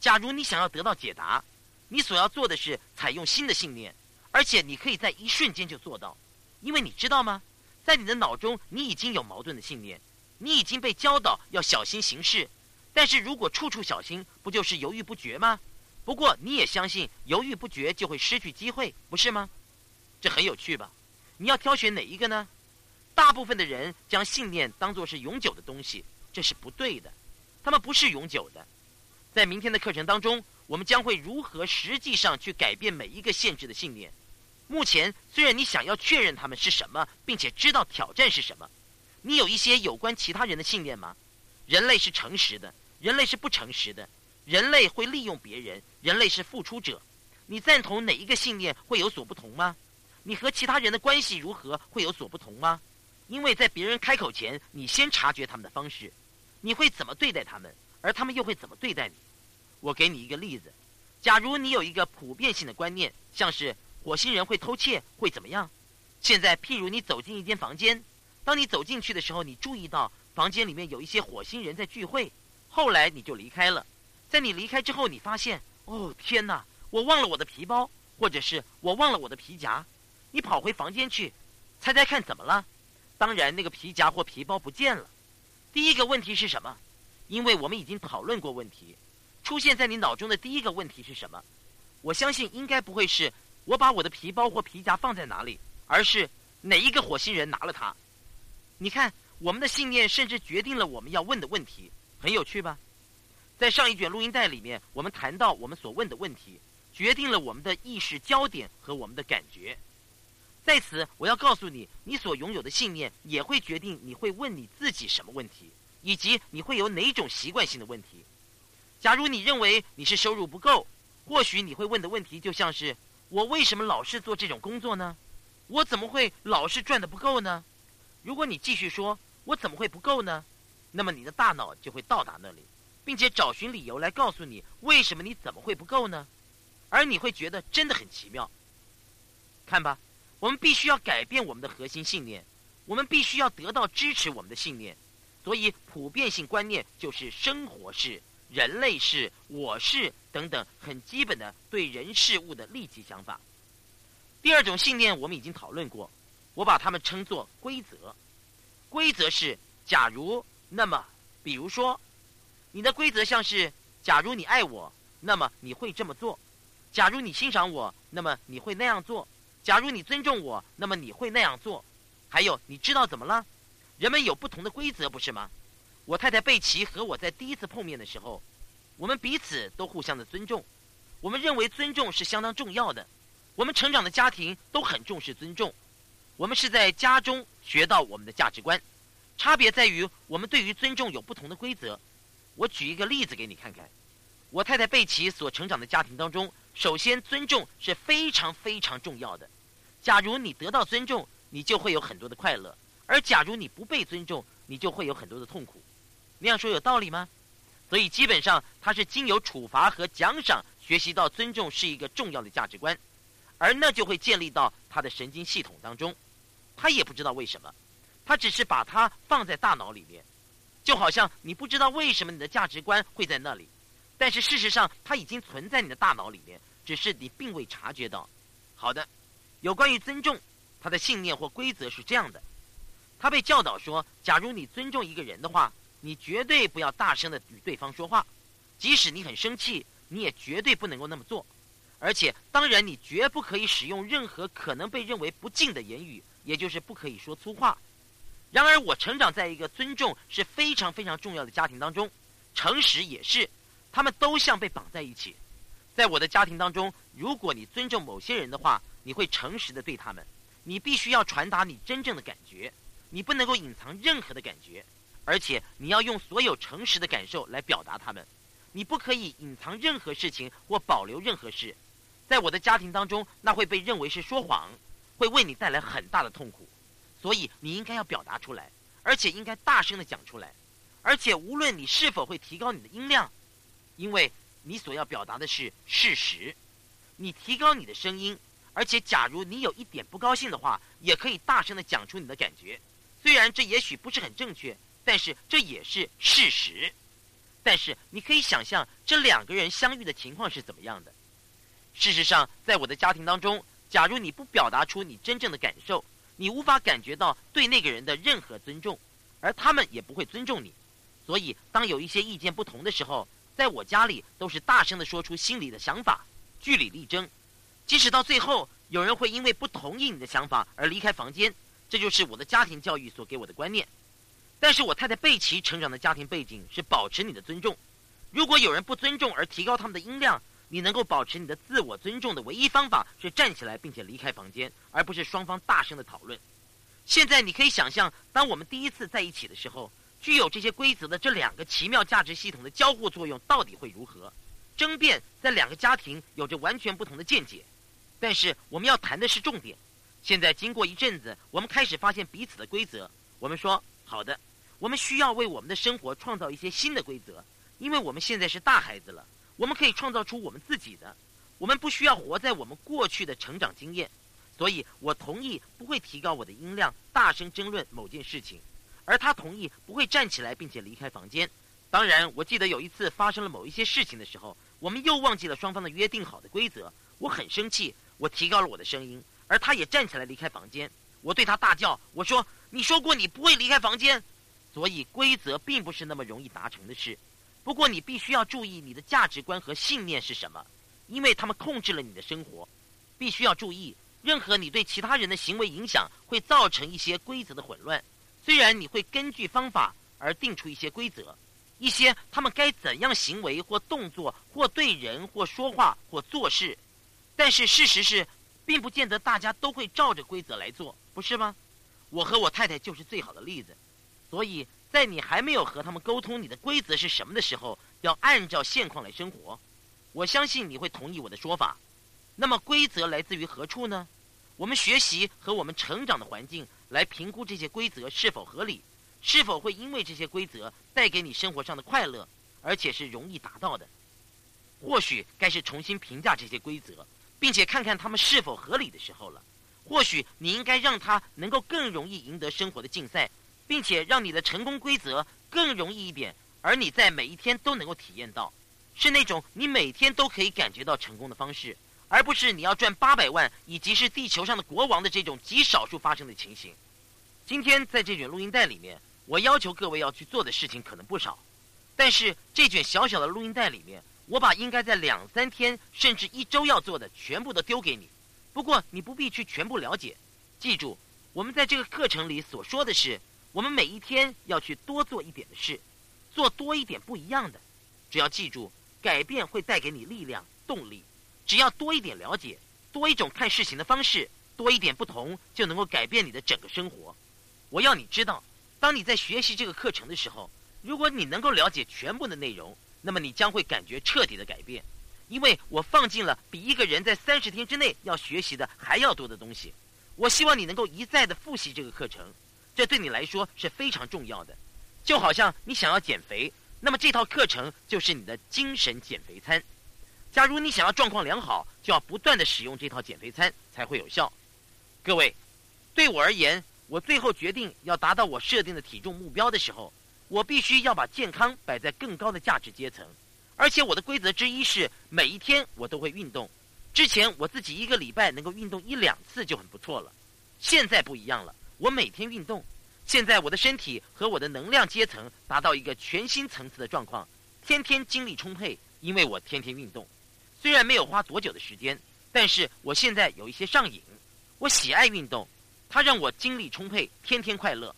假如你想要得到解答，你所要做的是采用新的信念，而且你可以在一瞬间就做到。因为你知道吗？在你的脑中，你已经有矛盾的信念。你已经被教导要小心行事，但是如果处处小心，不就是犹豫不决吗？不过你也相信犹豫不决就会失去机会，不是吗？这很有趣吧？你要挑选哪一个呢？大部分的人将信念当作是永久的东西，这是不对的。他们不是永久的。在明天的课程当中，我们将会如何实际上去改变每一个限制的信念。目前虽然你想要确认他们是什么，并且知道挑战是什么。你有一些有关其他人的信念吗？人类是诚实的，人类是不诚实的，人类会利用别人，人类是付出者。你赞同哪一个信念会有所不同吗？你和其他人的关系如何会有所不同吗？因为在别人开口前，你先察觉他们的方式，你会怎么对待他们，而他们又会怎么对待你？我给你一个例子：假如你有一个普遍性的观念，像是火星人会偷窃，会怎么样？现在，譬如你走进一间房间。当你走进去的时候，你注意到房间里面有一些火星人在聚会。后来你就离开了。在你离开之后，你发现，哦天哪，我忘了我的皮包，或者是我忘了我的皮夹。你跑回房间去，猜猜看怎么了？当然，那个皮夹或皮包不见了。第一个问题是什么？因为我们已经讨论过问题，出现在你脑中的第一个问题是什么？我相信应该不会是我把我的皮包或皮夹放在哪里，而是哪一个火星人拿了它。你看，我们的信念甚至决定了我们要问的问题，很有趣吧？在上一卷录音带里面，我们谈到我们所问的问题，决定了我们的意识焦点和我们的感觉。在此，我要告诉你，你所拥有的信念也会决定你会问你自己什么问题，以及你会有哪种习惯性的问题。假如你认为你是收入不够，或许你会问的问题就像是：我为什么老是做这种工作呢？我怎么会老是赚的不够呢？如果你继续说“我怎么会不够呢”，那么你的大脑就会到达那里，并且找寻理由来告诉你为什么你怎么会不够呢？而你会觉得真的很奇妙。看吧，我们必须要改变我们的核心信念，我们必须要得到支持我们的信念。所以，普遍性观念就是生活是、人类是、我是等等很基本的对人事物的立即想法。第二种信念我们已经讨论过。我把它们称作规则。规则是：假如，那么，比如说，你的规则像是：假如你爱我，那么你会这么做；假如你欣赏我，那么你会那样做；假如你尊重我，那么你会那样做。还有，你知道怎么了？人们有不同的规则，不是吗？我太太贝奇和我在第一次碰面的时候，我们彼此都互相的尊重。我们认为尊重是相当重要的。我们成长的家庭都很重视尊重。我们是在家中学到我们的价值观，差别在于我们对于尊重有不同的规则。我举一个例子给你看看。我太太贝奇所成长的家庭当中，首先尊重是非常非常重要的。假如你得到尊重，你就会有很多的快乐；而假如你不被尊重，你就会有很多的痛苦。那样说有道理吗？所以基本上，他是经由处罚和奖赏学习到尊重是一个重要的价值观，而那就会建立到他的神经系统当中。他也不知道为什么，他只是把它放在大脑里面，就好像你不知道为什么你的价值观会在那里，但是事实上它已经存在你的大脑里面，只是你并未察觉到。好的，有关于尊重，他的信念或规则是这样的：他被教导说，假如你尊重一个人的话，你绝对不要大声的与对方说话，即使你很生气，你也绝对不能够那么做，而且当然你绝不可以使用任何可能被认为不敬的言语。也就是不可以说粗话。然而，我成长在一个尊重是非常非常重要的家庭当中，诚实也是，他们都像被绑在一起。在我的家庭当中，如果你尊重某些人的话，你会诚实的对他们。你必须要传达你真正的感觉，你不能够隐藏任何的感觉，而且你要用所有诚实的感受来表达他们。你不可以隐藏任何事情或保留任何事。在我的家庭当中，那会被认为是说谎。会为你带来很大的痛苦，所以你应该要表达出来，而且应该大声的讲出来，而且无论你是否会提高你的音量，因为你所要表达的是事实，你提高你的声音，而且假如你有一点不高兴的话，也可以大声的讲出你的感觉，虽然这也许不是很正确，但是这也是事实。但是你可以想象这两个人相遇的情况是怎么样的。事实上，在我的家庭当中。假如你不表达出你真正的感受，你无法感觉到对那个人的任何尊重，而他们也不会尊重你。所以，当有一些意见不同的时候，在我家里都是大声的说出心里的想法，据理力争。即使到最后有人会因为不同意你的想法而离开房间，这就是我的家庭教育所给我的观念。但是我太太贝奇成长的家庭背景是保持你的尊重。如果有人不尊重而提高他们的音量，你能够保持你的自我尊重的唯一方法是站起来并且离开房间，而不是双方大声的讨论。现在你可以想象，当我们第一次在一起的时候，具有这些规则的这两个奇妙价值系统的交互作用到底会如何？争辩在两个家庭有着完全不同的见解，但是我们要谈的是重点。现在经过一阵子，我们开始发现彼此的规则。我们说好的，我们需要为我们的生活创造一些新的规则，因为我们现在是大孩子了。我们可以创造出我们自己的，我们不需要活在我们过去的成长经验，所以我同意不会提高我的音量，大声争论某件事情，而他同意不会站起来并且离开房间。当然，我记得有一次发生了某一些事情的时候，我们又忘记了双方的约定好的规则，我很生气，我提高了我的声音，而他也站起来离开房间。我对他大叫：“我说，你说过你不会离开房间，所以规则并不是那么容易达成的事。”不过，你必须要注意你的价值观和信念是什么，因为他们控制了你的生活。必须要注意，任何你对其他人的行为影响会造成一些规则的混乱。虽然你会根据方法而定出一些规则，一些他们该怎样行为或动作或对人或说话或做事，但是事实是，并不见得大家都会照着规则来做，不是吗？我和我太太就是最好的例子，所以。在你还没有和他们沟通你的规则是什么的时候，要按照现况来生活。我相信你会同意我的说法。那么规则来自于何处呢？我们学习和我们成长的环境来评估这些规则是否合理，是否会因为这些规则带给你生活上的快乐，而且是容易达到的。或许该是重新评价这些规则，并且看看他们是否合理的时候了。或许你应该让他能够更容易赢得生活的竞赛。并且让你的成功规则更容易一点，而你在每一天都能够体验到，是那种你每天都可以感觉到成功的方式，而不是你要赚八百万以及是地球上的国王的这种极少数发生的情形。今天在这卷录音带里面，我要求各位要去做的事情可能不少，但是这卷小小的录音带里面，我把应该在两三天甚至一周要做的全部都丢给你。不过你不必去全部了解。记住，我们在这个课程里所说的是，我们每一天要去多做一点的事，做多一点不一样的。只要记住，改变会带给你力量、动力。只要多一点了解，多一种看事情的方式，多一点不同，就能够改变你的整个生活。我要你知道，当你在学习这个课程的时候，如果你能够了解全部的内容。那么你将会感觉彻底的改变，因为我放进了比一个人在三十天之内要学习的还要多的东西。我希望你能够一再的复习这个课程，这对你来说是非常重要的。就好像你想要减肥，那么这套课程就是你的精神减肥餐。假如你想要状况良好，就要不断的使用这套减肥餐才会有效。各位，对我而言，我最后决定要达到我设定的体重目标的时候。我必须要把健康摆在更高的价值阶层，而且我的规则之一是每一天我都会运动。之前我自己一个礼拜能够运动一两次就很不错了，现在不一样了，我每天运动。现在我的身体和我的能量阶层达到一个全新层次的状况，天天精力充沛，因为我天天运动。虽然没有花多久的时间，但是我现在有一些上瘾。我喜爱运动，它让我精力充沛，天天快乐。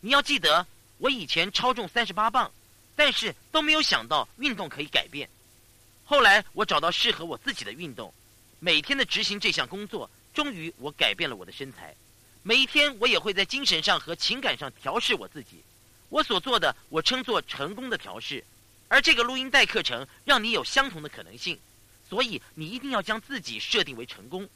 你要记得。我以前超重三十八磅，但是都没有想到运动可以改变。后来我找到适合我自己的运动，每天的执行这项工作，终于我改变了我的身材。每一天我也会在精神上和情感上调试我自己。我所做的，我称作成功的调试。而这个录音带课程让你有相同的可能性，所以你一定要将自己设定为成功，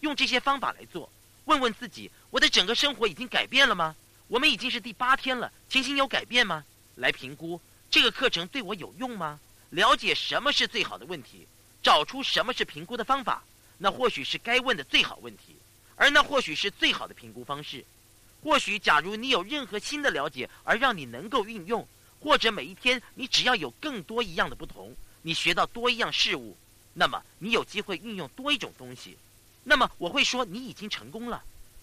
用这些方法来做。问问自己：我的整个生活已经改变了吗？我们已经是第八天了，情形有改变吗？来评估这个课程对我有用吗？了解什么是最好的问题，找出什么是评估的方法，那或许是该问的最好问题，而那或许是最好的评估方式。或许，假如你有任何新的了解而让你能够运用，或者每一天你只要有更多一样的不同，你学到多一样事物，那么你有机会运用多一种东西，那么我会说你已经成功了。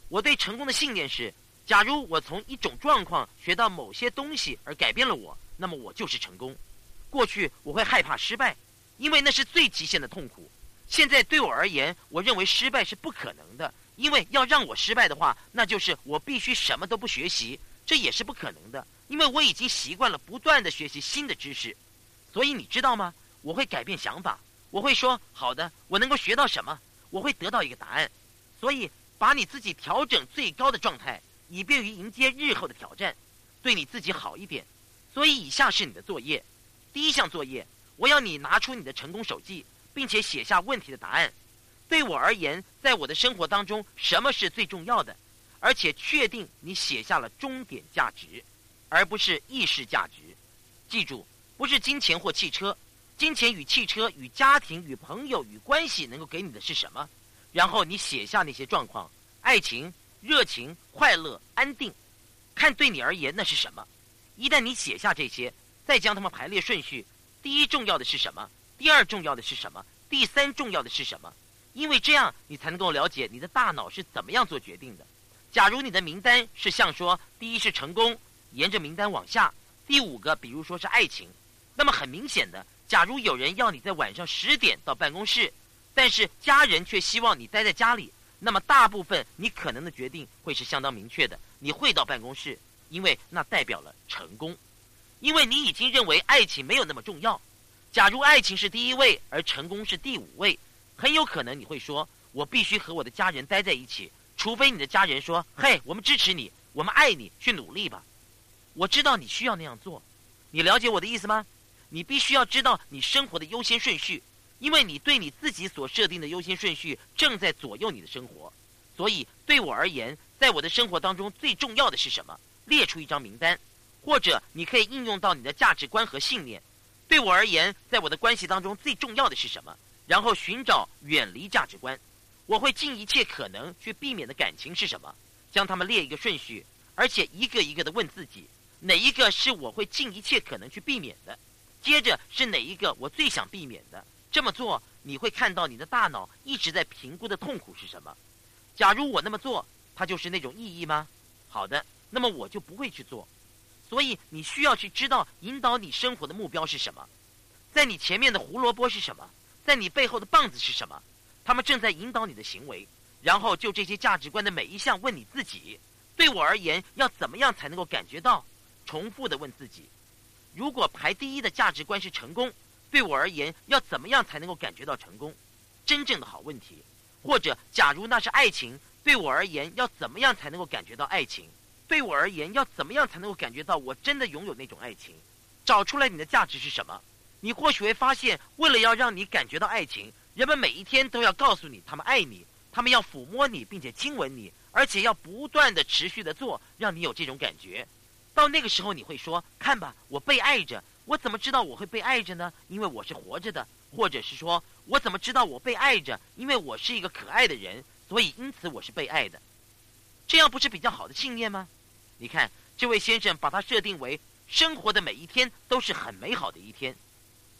我对成功的信念是。假如我从一种状况学到某些东西而改变了我，那么我就是成功。过去我会害怕失败，因为那是最极限的痛苦。现在对我而言，我认为失败是不可能的，因为要让我失败的话，那就是我必须什么都不学习，这也是不可能的，因为我已经习惯了不断的学习新的知识。所以你知道吗？我会改变想法，我会说好的，我能够学到什么？我会得到一个答案。所以把你自己调整最高的状态。以便于迎接日后的挑战，对你自己好一点。所以，以下是你的作业：第一项作业，我要你拿出你的成功手记，并且写下问题的答案。对我而言，在我的生活当中，什么是最重要的？而且确定你写下了终点价值，而不是意识价值。记住，不是金钱或汽车。金钱与汽车与家庭与朋友与关系能够给你的是什么？然后你写下那些状况，爱情。热情、快乐、安定，看对你而言那是什么？一旦你写下这些，再将它们排列顺序，第一重要的是什么？第二重要的是什么？第三重要的是什么？因为这样你才能够了解你的大脑是怎么样做决定的。假如你的名单是像说，第一是成功，沿着名单往下，第五个比如说是爱情，那么很明显的，假如有人要你在晚上十点到办公室，但是家人却希望你待在家里。那么大部分你可能的决定会是相当明确的，你会到办公室，因为那代表了成功，因为你已经认为爱情没有那么重要。假如爱情是第一位，而成功是第五位，很有可能你会说：“我必须和我的家人待在一起，除非你的家人说：‘嘿，我们支持你，我们爱你，去努力吧。’我知道你需要那样做，你了解我的意思吗？你必须要知道你生活的优先顺序。”因为你对你自己所设定的优先顺序正在左右你的生活，所以对我而言，在我的生活当中最重要的是什么？列出一张名单，或者你可以应用到你的价值观和信念。对我而言，在我的关系当中最重要的是什么？然后寻找远离价值观。我会尽一切可能去避免的感情是什么？将它们列一个顺序，而且一个一个的问自己，哪一个是我会尽一切可能去避免的？接着是哪一个我最想避免的？这么做，你会看到你的大脑一直在评估的痛苦是什么。假如我那么做，它就是那种意义吗？好的，那么我就不会去做。所以你需要去知道引导你生活的目标是什么。在你前面的胡萝卜是什么？在你背后的棒子是什么？他们正在引导你的行为。然后就这些价值观的每一项问你自己：对我而言，要怎么样才能够感觉到？重复的问自己：如果排第一的价值观是成功，对我而言，要怎么样才能够感觉到成功？真正的好问题。或者，假如那是爱情，对我而言，要怎么样才能够感觉到爱情？对我而言，要怎么样才能够感觉到我真的拥有那种爱情？找出来你的价值是什么？你或许会发现，为了要让你感觉到爱情，人们每一天都要告诉你他们爱你，他们要抚摸你并且亲吻你，而且要不断的持续的做，让你有这种感觉。到那个时候，你会说：“看吧，我被爱着。我怎么知道我会被爱着呢？因为我是活着的。”或者是说：“我怎么知道我被爱着？因为我是一个可爱的人，所以因此我是被爱的。”这样不是比较好的信念吗？你看，这位先生把它设定为生活的每一天都是很美好的一天。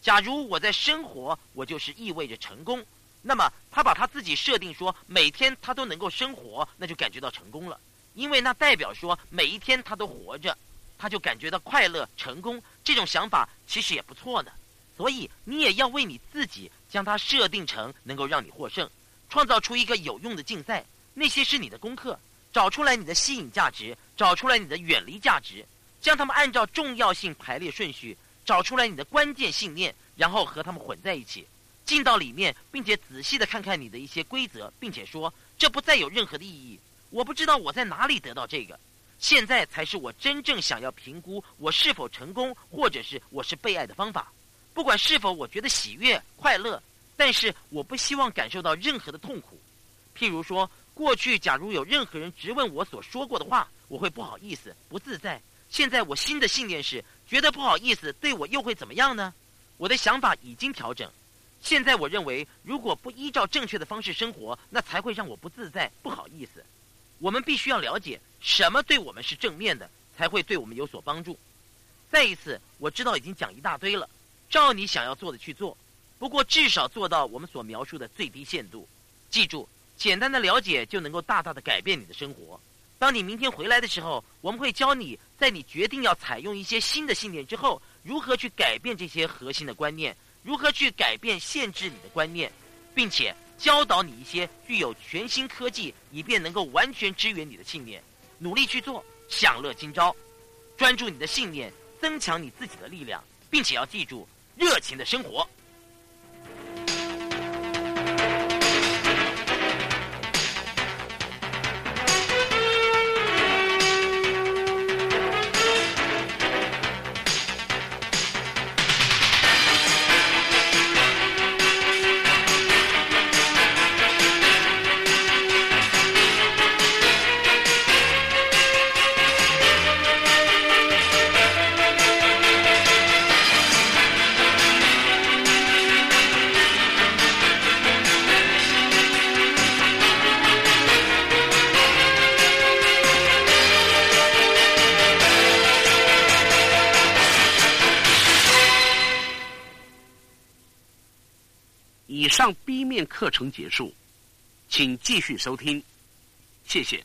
假如我在生活，我就是意味着成功。那么他把他自己设定说每天他都能够生活，那就感觉到成功了，因为那代表说每一天他都活着。他就感觉到快乐、成功，这种想法其实也不错呢。所以你也要为你自己将它设定成能够让你获胜，创造出一个有用的竞赛。那些是你的功课，找出来你的吸引价值，找出来你的远离价值，将它们按照重要性排列顺序，找出来你的关键信念，然后和他们混在一起，进到里面，并且仔细的看看你的一些规则，并且说这不再有任何的意义。我不知道我在哪里得到这个。现在才是我真正想要评估我是否成功，或者是我是被爱的方法。不管是否我觉得喜悦、快乐，但是我不希望感受到任何的痛苦。譬如说，过去假如有任何人质问我所说过的话，我会不好意思、不自在。现在我新的信念是，觉得不好意思，对我又会怎么样呢？我的想法已经调整。现在我认为，如果不依照正确的方式生活，那才会让我不自在、不好意思。我们必须要了解什么对我们是正面的，才会对我们有所帮助。再一次，我知道已经讲一大堆了，照你想要做的去做，不过至少做到我们所描述的最低限度。记住，简单的了解就能够大大的改变你的生活。当你明天回来的时候，我们会教你在你决定要采用一些新的信念之后，如何去改变这些核心的观念，如何去改变限制你的观念，并且。教导你一些具有全新科技，以便能够完全支援你的信念，努力去做，享乐今朝，专注你的信念，增强你自己的力量，并且要记住热情的生活。面课程结束，请继续收听，谢谢。